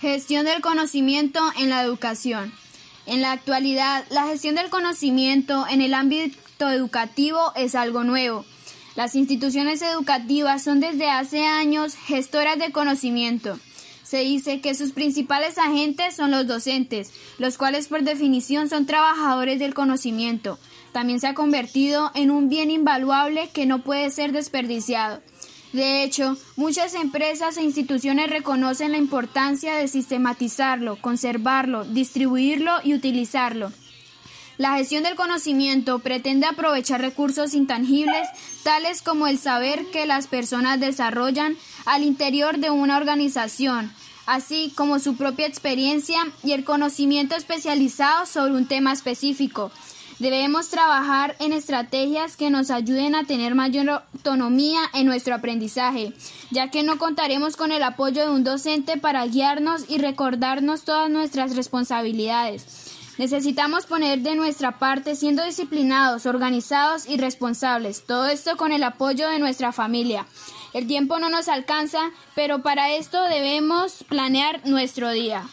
Gestión del conocimiento en la educación. En la actualidad, la gestión del conocimiento en el ámbito educativo es algo nuevo. Las instituciones educativas son desde hace años gestoras de conocimiento. Se dice que sus principales agentes son los docentes, los cuales por definición son trabajadores del conocimiento. También se ha convertido en un bien invaluable que no puede ser desperdiciado. De hecho, muchas empresas e instituciones reconocen la importancia de sistematizarlo, conservarlo, distribuirlo y utilizarlo. La gestión del conocimiento pretende aprovechar recursos intangibles tales como el saber que las personas desarrollan al interior de una organización, así como su propia experiencia y el conocimiento especializado sobre un tema específico, Debemos trabajar en estrategias que nos ayuden a tener mayor autonomía en nuestro aprendizaje, ya que no contaremos con el apoyo de un docente para guiarnos y recordarnos todas nuestras responsabilidades. Necesitamos poner de nuestra parte siendo disciplinados, organizados y responsables, todo esto con el apoyo de nuestra familia. El tiempo no nos alcanza, pero para esto debemos planear nuestro día.